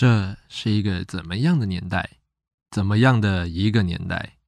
这是一个怎么样的年代？怎么样的一个年代？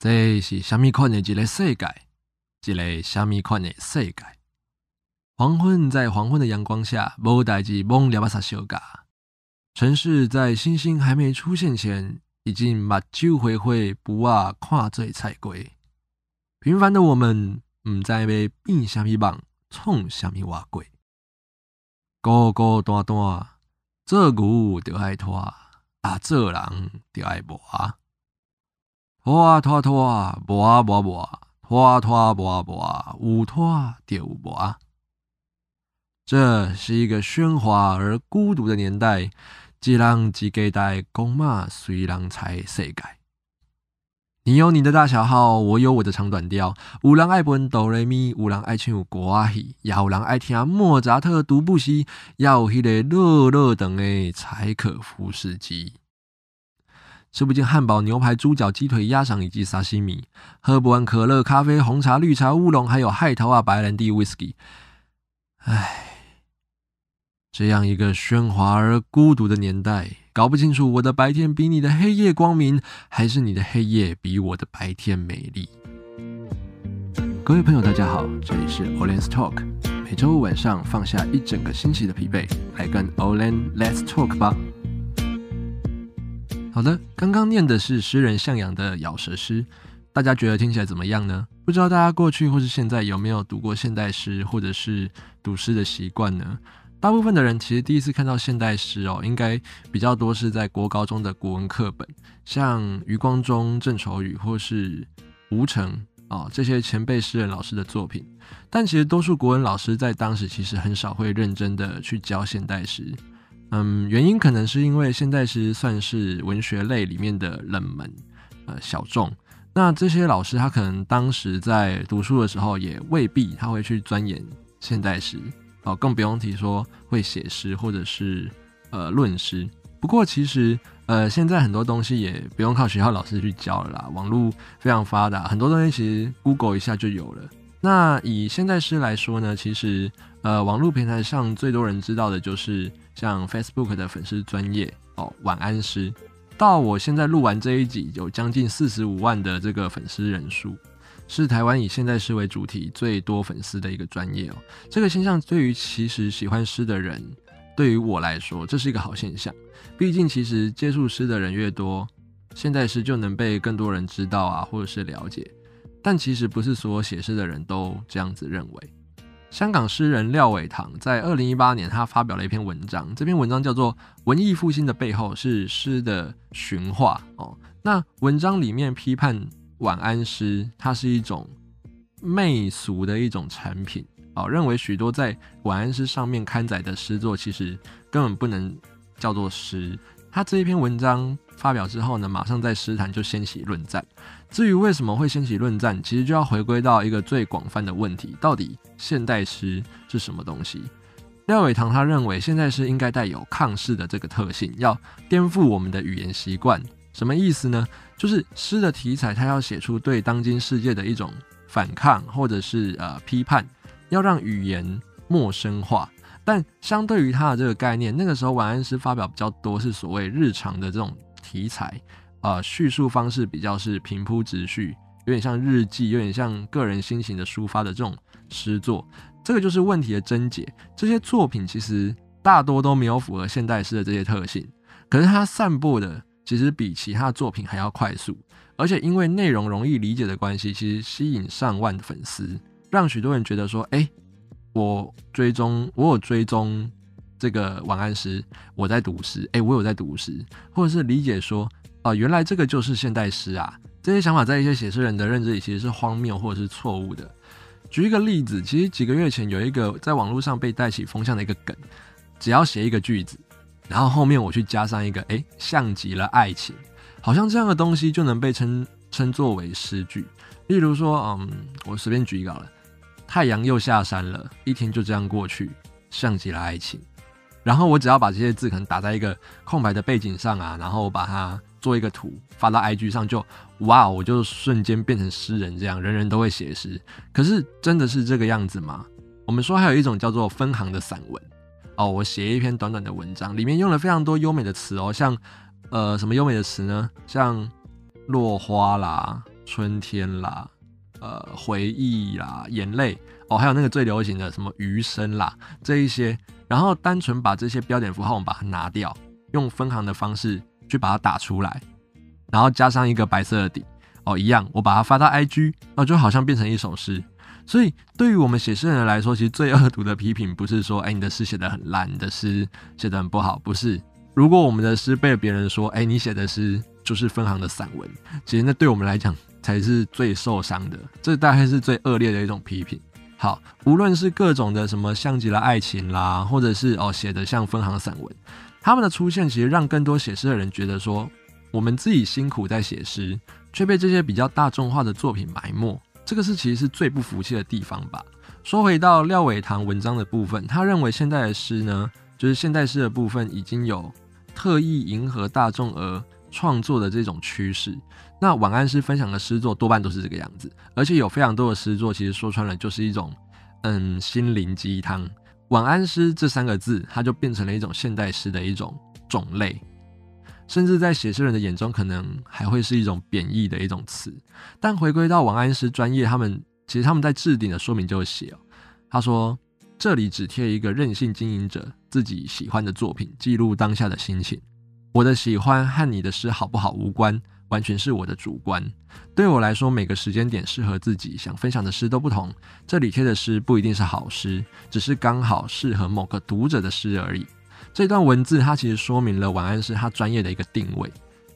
这是虾米款的一个世界？一个虾米款的世界？黄昏在黄昏的阳光下，无代志懵了巴撒小嘎。城市在星星还没出现前，已经目睭灰灰，不啊看醉菜龟。平凡的我们，唔知要变虾米梦，创虾米碗粿。孤孤单单。做牛就爱拖，啊，做人就爱磨。拖啊拖拖，磨磨磨，拖啊拖磨磨，有拖就有磨。这是一个喧哗而孤独的年代，一人一家代，公马随人踩世界。你有你的大小号，我有我的长短调。有人爱分哆来咪，有人爱唱歌仔戏，也有人爱听莫扎特、独步西，也有迄个热热等的柴可夫斯基。吃不尽汉堡、牛排、猪脚、鸡腿、鸭肠以及沙西米，喝不完可乐、咖啡、红茶、绿茶、乌龙，还有海涛啊、白兰地、威士忌。唉。这样一个喧哗而孤独的年代，搞不清楚我的白天比你的黑夜光明，还是你的黑夜比我的白天美丽。各位朋友，大家好，这里是 Olen's Talk，每周五晚上放下一整个星期的疲惫，来跟 Olen Let's Talk 吧。好的，刚刚念的是诗人向阳的咬舌诗，大家觉得听起来怎么样呢？不知道大家过去或是现在有没有读过现代诗，或者是读诗的习惯呢？大部分的人其实第一次看到现代诗哦，应该比较多是在国高中的国文课本，像余光中、郑愁予或是吴承啊这些前辈诗人老师的作品。但其实多数国文老师在当时其实很少会认真的去教现代诗。嗯，原因可能是因为现代诗算是文学类里面的冷门呃小众。那这些老师他可能当时在读书的时候也未必他会去钻研现代诗。哦，更不用提说会写诗或者是呃论诗。不过其实呃现在很多东西也不用靠学校老师去教了啦，网络非常发达，很多东西其实 Google 一下就有了。那以现代诗来说呢，其实呃网络平台上最多人知道的就是像 Facebook 的粉丝专业哦，晚安诗。到我现在录完这一集，有将近四十五万的这个粉丝人数。是台湾以现代诗为主题最多粉丝的一个专业哦。这个现象对于其实喜欢诗的人，对于我来说，这是一个好现象。毕竟其实接触诗的人越多，现代诗就能被更多人知道啊，或者是了解。但其实不是所有写诗的人都这样子认为。香港诗人廖伟棠在二零一八年，他发表了一篇文章，这篇文章叫做《文艺复兴的背后是诗的驯化》哦。那文章里面批判。晚安诗，它是一种媚俗的一种产品哦，认为许多在晚安诗上面刊载的诗作，其实根本不能叫做诗。他这一篇文章发表之后呢，马上在诗坛就掀起论战。至于为什么会掀起论战，其实就要回归到一个最广泛的问题：到底现代诗是什么东西？廖伟棠他认为，现代诗应该带有抗世的这个特性，要颠覆我们的语言习惯。什么意思呢？就是诗的题材，它要写出对当今世界的一种反抗，或者是呃批判，要让语言陌生化。但相对于它的这个概念，那个时候晚安诗发表比较多是所谓日常的这种题材，呃，叙述方式比较是平铺直叙，有点像日记，有点像个人心情的抒发的这种诗作。这个就是问题的症结。这些作品其实大多都没有符合现代诗的这些特性，可是它散播的。其实比其他作品还要快速，而且因为内容容易理解的关系，其实吸引上万的粉丝，让许多人觉得说：“哎，我追踪，我有追踪这个晚安诗，我在读诗，哎，我有在读诗，或者是理解说，啊、原来这个就是现代诗啊。”这些想法在一些写诗人的认知里其实是荒谬或者是错误的。举一个例子，其实几个月前有一个在网络上被带起风向的一个梗，只要写一个句子。然后后面我去加上一个，哎，像极了爱情，好像这样的东西就能被称称作为诗句。例如说，嗯，我随便举一个好了，太阳又下山了，一天就这样过去，像极了爱情。然后我只要把这些字可能打在一个空白的背景上啊，然后我把它做一个图发到 IG 上就，就哇，我就瞬间变成诗人这样，人人都会写诗。可是真的是这个样子吗？我们说还有一种叫做分行的散文。哦，我写一篇短短的文章，里面用了非常多优美的词哦，像呃什么优美的词呢？像落花啦、春天啦、呃回忆啦、眼泪哦，还有那个最流行的什么余生啦这一些，然后单纯把这些标点符号我们把它拿掉，用分行的方式去把它打出来，然后加上一个白色的底哦，一样，我把它发到 IG，哦，就好像变成一首诗。所以，对于我们写诗人来说，其实最恶毒的批评不是说，哎、你的诗写得很烂，你的诗写得很不好，不是。如果我们的诗被别人说，哎、你写的诗就是分行的散文，其实那对我们来讲才是最受伤的，这大概是最恶劣的一种批评。好，无论是各种的什么像极了爱情啦，或者是哦写的像分行散文，他们的出现其实让更多写诗的人觉得说，我们自己辛苦在写诗，却被这些比较大众化的作品埋没。这个是其实是最不服气的地方吧。说回到廖伟棠文章的部分，他认为现代的诗呢，就是现代诗的部分已经有特意迎合大众而创作的这种趋势。那晚安诗分享的诗作多半都是这个样子，而且有非常多的诗作其实说穿了就是一种嗯心灵鸡汤。晚安诗这三个字，它就变成了一种现代诗的一种种类。甚至在写诗人的眼中，可能还会是一种贬义的一种词。但回归到王安石专业，他们其实他们在置顶的说明就会写哦，他说这里只贴一个任性经营者自己喜欢的作品，记录当下的心情。我的喜欢和你的诗好不好无关，完全是我的主观。对我来说，每个时间点适合自己想分享的诗都不同。这里贴的诗不一定是好诗，只是刚好适合某个读者的诗而已。这段文字，它其实说明了晚安诗他专业的一个定位。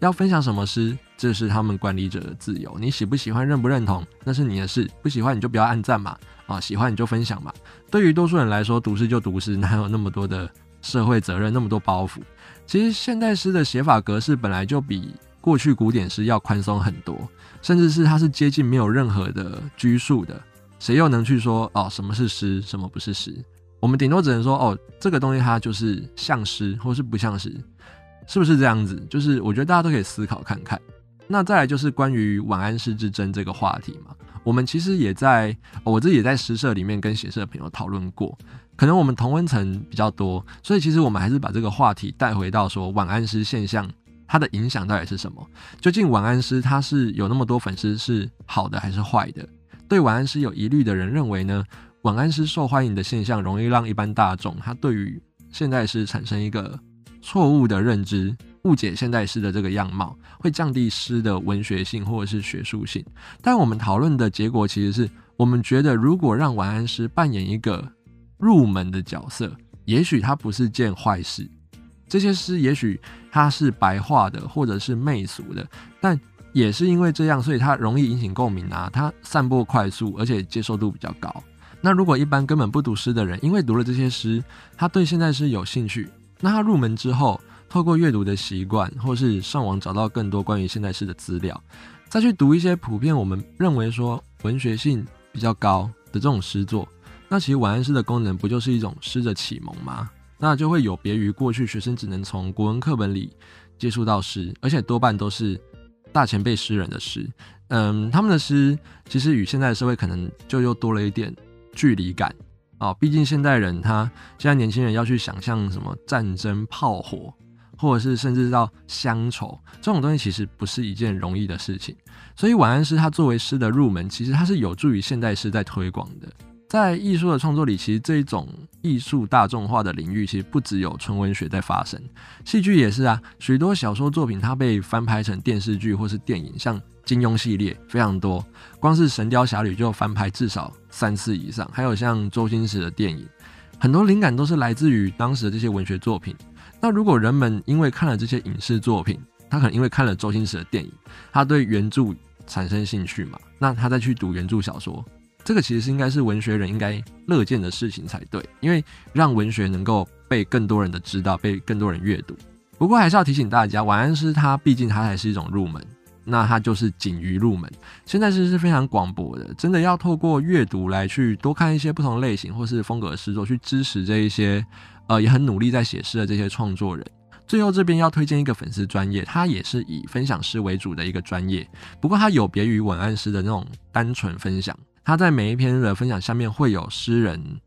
要分享什么诗，这是他们管理者的自由。你喜不喜欢，认不认同，那是你的事。不喜欢你就不要按赞嘛，啊，喜欢你就分享嘛。对于多数人来说，读诗就读诗，哪有那么多的社会责任，那么多包袱？其实现代诗的写法格式本来就比过去古典诗要宽松很多，甚至是它是接近没有任何的拘束的。谁又能去说哦，什么是诗，什么不是诗？我们顶多只能说，哦，这个东西它就是像诗，或是不像诗，是不是这样子？就是我觉得大家都可以思考看看。那再来就是关于晚安诗之争这个话题嘛，我们其实也在，我自己也在诗社里面跟写诗的朋友讨论过。可能我们同温层比较多，所以其实我们还是把这个话题带回到说，晚安诗现象它的影响到底是什么？究竟晚安诗它是有那么多粉丝是好的还是坏的？对晚安诗有疑虑的人认为呢？晚安诗受欢迎的现象，容易让一般大众他对于现代诗产生一个错误的认知，误解现代诗的这个样貌，会降低诗的文学性或者是学术性。但我们讨论的结果，其实是我们觉得，如果让晚安诗扮演一个入门的角色，也许它不是件坏事。这些诗也许它是白话的，或者是媚俗的，但也是因为这样，所以它容易引起共鸣啊，它散播快速，而且接受度比较高。那如果一般根本不读诗的人，因为读了这些诗，他对现代诗有兴趣，那他入门之后，透过阅读的习惯，或是上网找到更多关于现代诗的资料，再去读一些普遍我们认为说文学性比较高的这种诗作，那其实晚安诗的功能不就是一种诗的启蒙吗？那就会有别于过去学生只能从国文课本里接触到诗，而且多半都是大前辈诗人的诗，嗯，他们的诗其实与现在的社会可能就又多了一点。距离感啊，毕竟现代人他现在年轻人要去想象什么战争炮火，或者是甚至到乡愁这种东西，其实不是一件容易的事情。所以晚安诗它作为诗的入门，其实它是有助于现代诗在推广的。在艺术的创作里，其实这一种艺术大众化的领域，其实不只有纯文学在发生，戏剧也是啊。许多小说作品它被翻拍成电视剧或是电影，像。金庸系列非常多，光是《神雕侠侣》就翻拍至少三次以上，还有像周星驰的电影，很多灵感都是来自于当时的这些文学作品。那如果人们因为看了这些影视作品，他可能因为看了周星驰的电影，他对原著产生兴趣嘛，那他再去读原著小说，这个其实是应该是文学人应该乐见的事情才对，因为让文学能够被更多人的知道，被更多人阅读。不过还是要提醒大家，晚安诗它毕竟它还是一种入门。那它就是仅于入门，现在是是非常广博的，真的要透过阅读来去多看一些不同类型或是风格的诗作，去支持这一些呃也很努力在写诗的这些创作人。最后这边要推荐一个粉丝专业，它也是以分享诗为主的一个专业，不过它有别于晚安诗的那种单纯分享，他在每一篇的分享下面会有诗人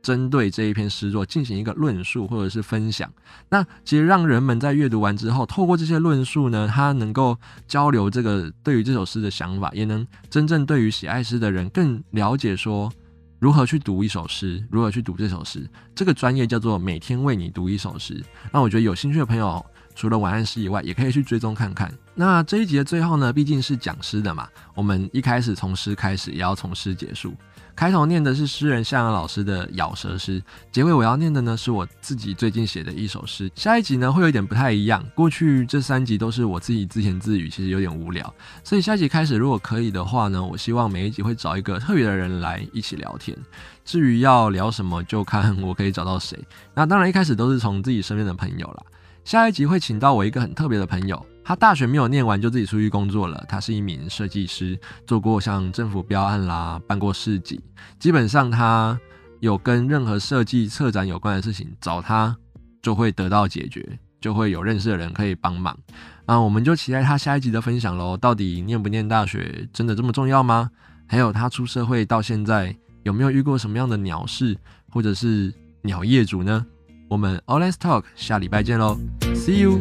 针对这一篇诗作进行一个论述或者是分享。那其实让人们在阅读完之后，透过这些论述呢，他能够交流这个对于这首诗的想法，也能真正对于喜爱诗的人更了解说如何去读一首诗，如何去读这首诗。这个专业叫做每天为你读一首诗。那我觉得有兴趣的朋友，除了晚安诗以外，也可以去追踪看看。那这一集的最后呢，毕竟是讲诗的嘛，我们一开始从诗开始，也要从诗结束。开头念的是诗人向阳老师的咬舌诗，结尾我要念的呢是我自己最近写的一首诗。下一集呢会有点不太一样，过去这三集都是我自己自言自语，其实有点无聊，所以下一集开始如果可以的话呢，我希望每一集会找一个特别的人来一起聊天。至于要聊什么，就看我可以找到谁。那当然一开始都是从自己身边的朋友啦。下一集会请到我一个很特别的朋友。他大学没有念完就自己出去工作了。他是一名设计师，做过像政府标案啦，办过市集。基本上他有跟任何设计策展有关的事情，找他就会得到解决，就会有认识的人可以帮忙。那我们就期待他下一集的分享喽。到底念不念大学真的这么重要吗？还有他出社会到现在有没有遇过什么样的鸟事或者是鸟业主呢？我们 All Let's Talk 下礼拜见喽，See you。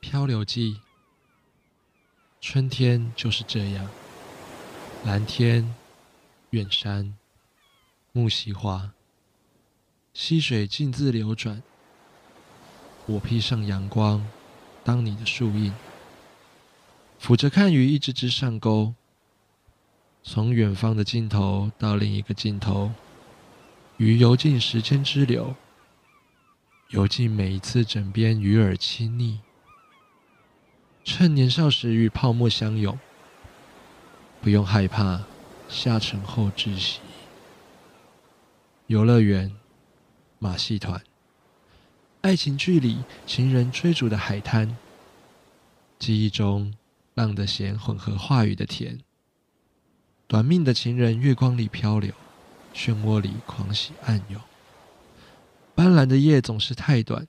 漂流记，春天就是这样，蓝天、远山、木樨花，溪水静自流转。我披上阳光，当你的树荫，俯着看鱼一只只上钩，从远方的尽头到另一个尽头，鱼游进时间之流，游进每一次枕边鱼儿亲昵。趁年少时与泡沫相拥，不用害怕下沉后窒息。游乐园、马戏团、爱情剧里情人追逐的海滩，记忆中浪的咸混合话语的甜。短命的情人月光里漂流，漩涡里狂喜暗涌。斑斓的夜总是太短，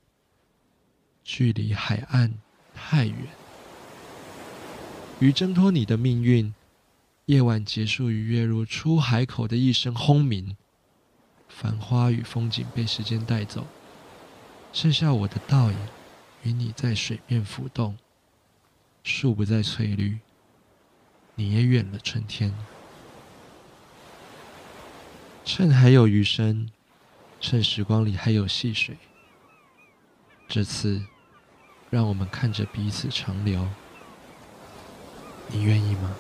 距离海岸太远。于挣脱你的命运，夜晚结束于跃入出海口的一声轰鸣，繁花与风景被时间带走，剩下我的倒影与你在水面浮动。树不再翠绿，你也远了春天。趁还有余生，趁时光里还有细水，这次让我们看着彼此长流。你愿意吗？